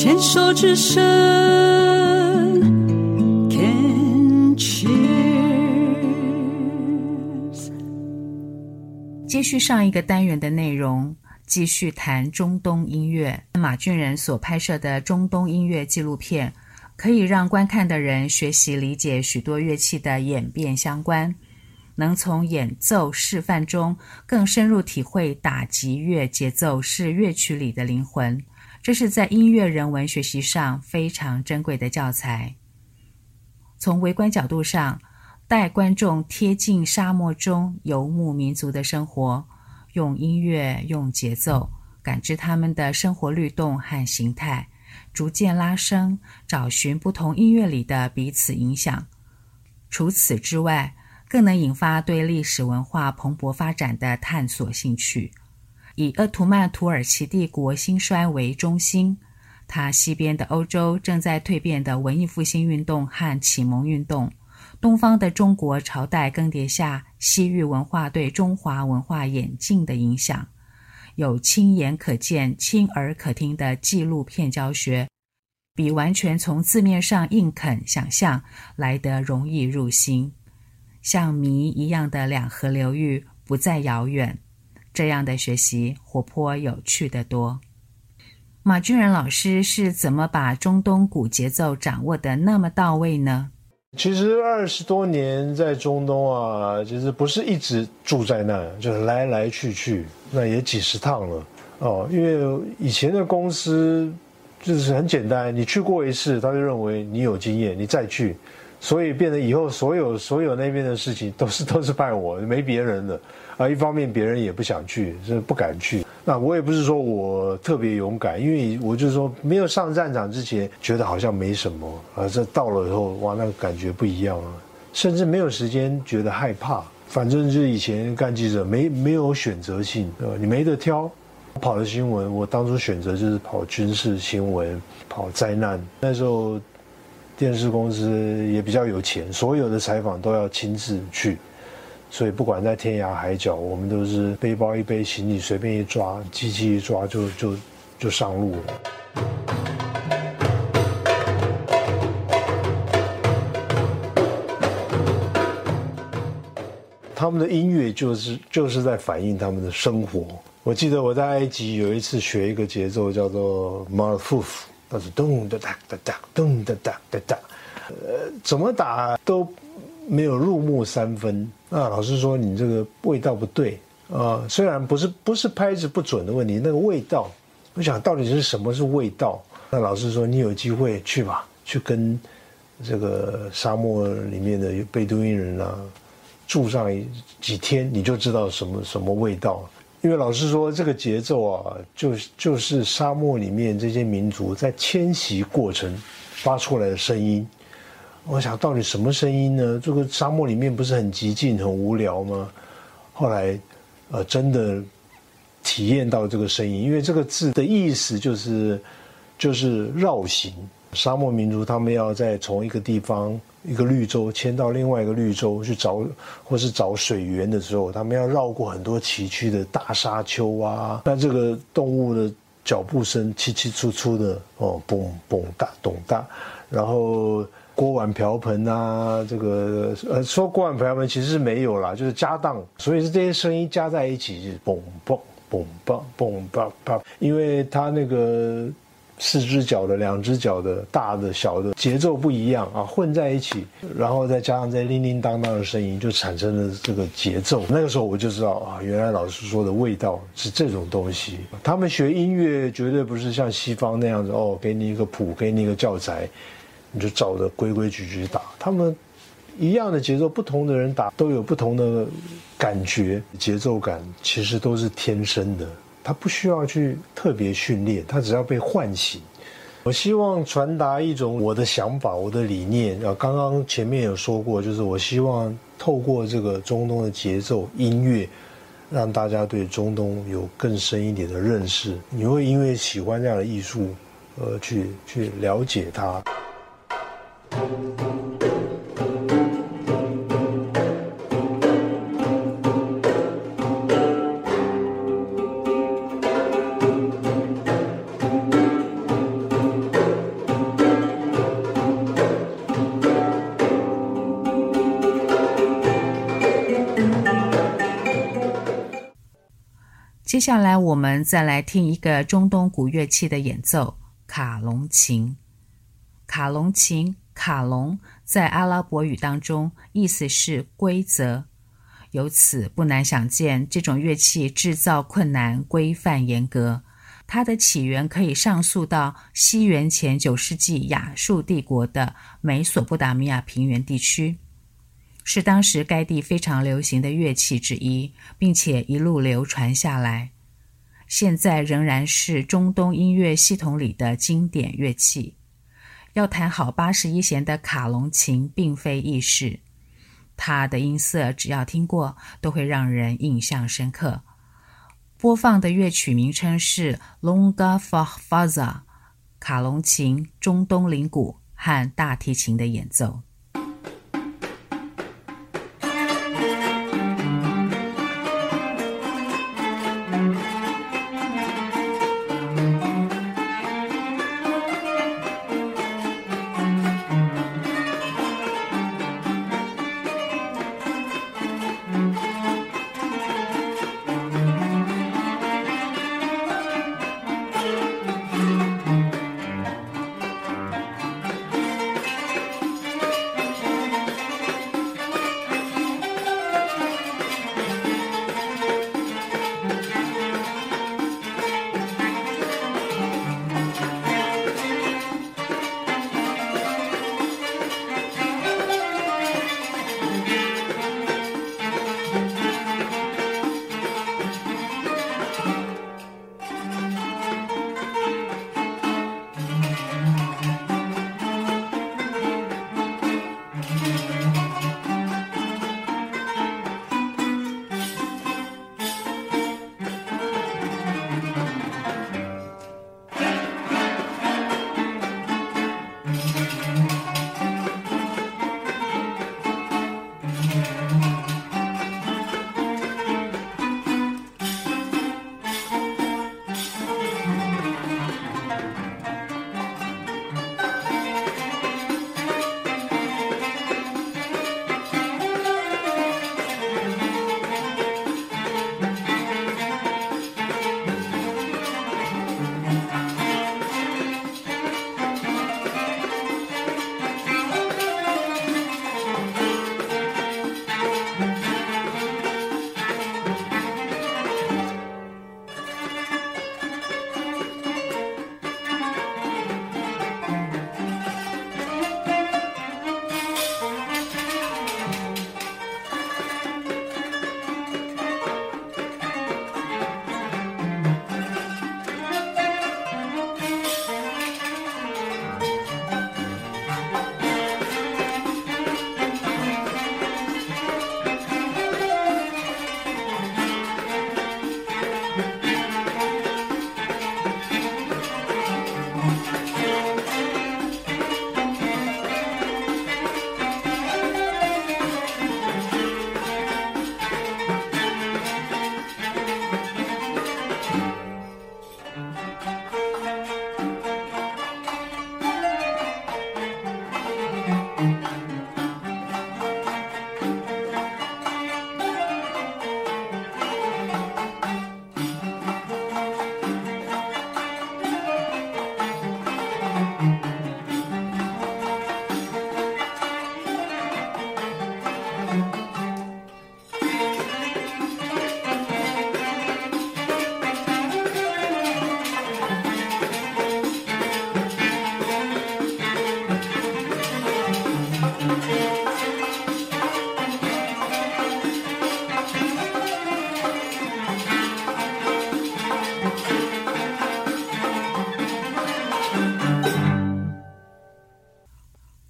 牵手之声，Can cheers。接续上一个单元的内容，继续谈中东音乐。马俊仁所拍摄的中东音乐纪录片，可以让观看的人学习理解许多乐器的演变相关。能从演奏示范中更深入体会打击乐节奏是乐曲里的灵魂，这是在音乐人文学习上非常珍贵的教材。从微观角度上，带观众贴近沙漠中游牧民族的生活，用音乐、用节奏感知他们的生活律动和形态，逐渐拉升，找寻不同音乐里的彼此影响。除此之外，更能引发对历史文化蓬勃发展的探索兴趣。以鄂图曼土耳其帝国兴衰为中心，它西边的欧洲正在蜕变的文艺复兴运动和启蒙运动，东方的中国朝代更迭下西域文化对中华文化演进的影响，有亲眼可见、亲耳可听的纪录片教学，比完全从字面上硬啃想象来得容易入心。像谜一样的两河流域不再遥远，这样的学习活泼有趣的多。马俊仁老师是怎么把中东鼓节奏掌握的那么到位呢？其实二十多年在中东啊，其实不是一直住在那，就是来来去去，那也几十趟了哦。因为以前的公司就是很简单，你去过一次，他就认为你有经验，你再去。所以变得以后所有所有那边的事情都是都是拜我，没别人了啊。一方面别人也不想去，是不敢去。那我也不是说我特别勇敢，因为我就是说没有上战场之前觉得好像没什么啊。这到了以后哇，那个感觉不一样了，甚至没有时间觉得害怕。反正就是以前干记者没没有选择性，呃，你没得挑。跑的新闻，我当初选择就是跑军事新闻，跑灾难。那时候。电视公司也比较有钱，所有的采访都要亲自去，所以不管在天涯海角，我们都是背包一背，行李随便一抓，机器一抓就就就上路了。他们的音乐就是就是在反映他们的生活。我记得我在埃及有一次学一个节奏，叫做马尔夫夫。那是咚的哒哒哒，咚的哒哒哒，呃，怎么打都没有入木三分。那老师说你这个味道不对啊，虽然不是不是拍子不准的问题，那个味道，我想到底是什么是味道？那老师说你有机会去吧，去跟这个沙漠里面的贝都因人啊住上几天，你就知道什么什么味道。因为老师说，这个节奏啊，就就是沙漠里面这些民族在迁徙过程发出来的声音。我想到底什么声音呢？这个沙漠里面不是很寂静、很无聊吗？后来，呃，真的体验到这个声音，因为这个字的意思就是就是绕行。沙漠民族他们要在从一个地方。一个绿洲迁到另外一个绿洲去找，或是找水源的时候，他们要绕过很多崎岖的大沙丘啊。那这个动物的脚步声，凄凄楚楚的哦，嘣嘣哒咚哒。然后锅碗瓢盆啊，这个呃说锅碗瓢盆其实是没有啦，就是家当，所以是这些声音加在一起，就是嘣嘣嘣嘣嘣嘣嘣，因为它那个。四只脚的、两只脚的、大的、小的，节奏不一样啊，混在一起，然后再加上这叮叮当当的声音，就产生了这个节奏。那个时候我就知道啊，原来老师说的味道是这种东西。他们学音乐绝对不是像西方那样子哦，给你一个谱，给你一个教材，你就照着规规矩矩打。他们一样的节奏，不同的人打都有不同的感觉，节奏感其实都是天生的。他不需要去特别训练，他只要被唤醒。我希望传达一种我的想法、我的理念。啊，刚刚前面有说过，就是我希望透过这个中东的节奏音乐，让大家对中东有更深一点的认识。你会因为喜欢这样的艺术，而去去了解它。接下来，我们再来听一个中东古乐器的演奏——卡隆琴。卡隆琴，卡隆在阿拉伯语当中意思是规则，由此不难想见，这种乐器制造困难、规范严格。它的起源可以上溯到西元前九世纪亚述帝国的美索不达米亚平原地区。是当时该地非常流行的乐器之一，并且一路流传下来，现在仍然是中东音乐系统里的经典乐器。要弹好八十一弦的卡隆琴，并非易事，它的音色只要听过，都会让人印象深刻。播放的乐曲名称是 Lunga Fahfaza，卡隆琴、中东铃鼓和大提琴的演奏。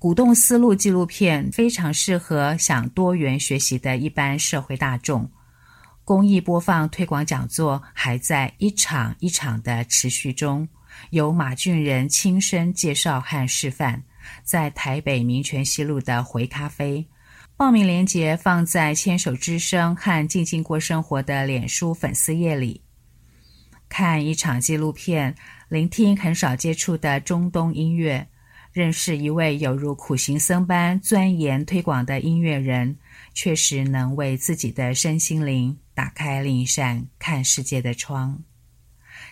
鼓动思路纪录片非常适合想多元学习的一般社会大众。公益播放推广讲座还在一场一场的持续中，由马俊仁亲身介绍和示范，在台北民权西路的回咖啡。报名链接放在牵手之声和静静过生活的脸书粉丝页里。看一场纪录片，聆听很少接触的中东音乐。认识一位有如苦行僧般钻研推广的音乐人，确实能为自己的身心灵打开另一扇看世界的窗。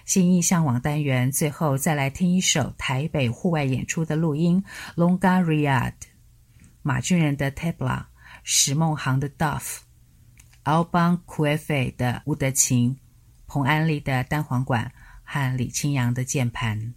心意向往单元最后再来听一首台北户外演出的录音：Longa Riad、马俊仁的 Tabla、石梦航的 Duff、Alban Quefe 的乌德琴、彭安丽的单簧管和李清扬的键盘。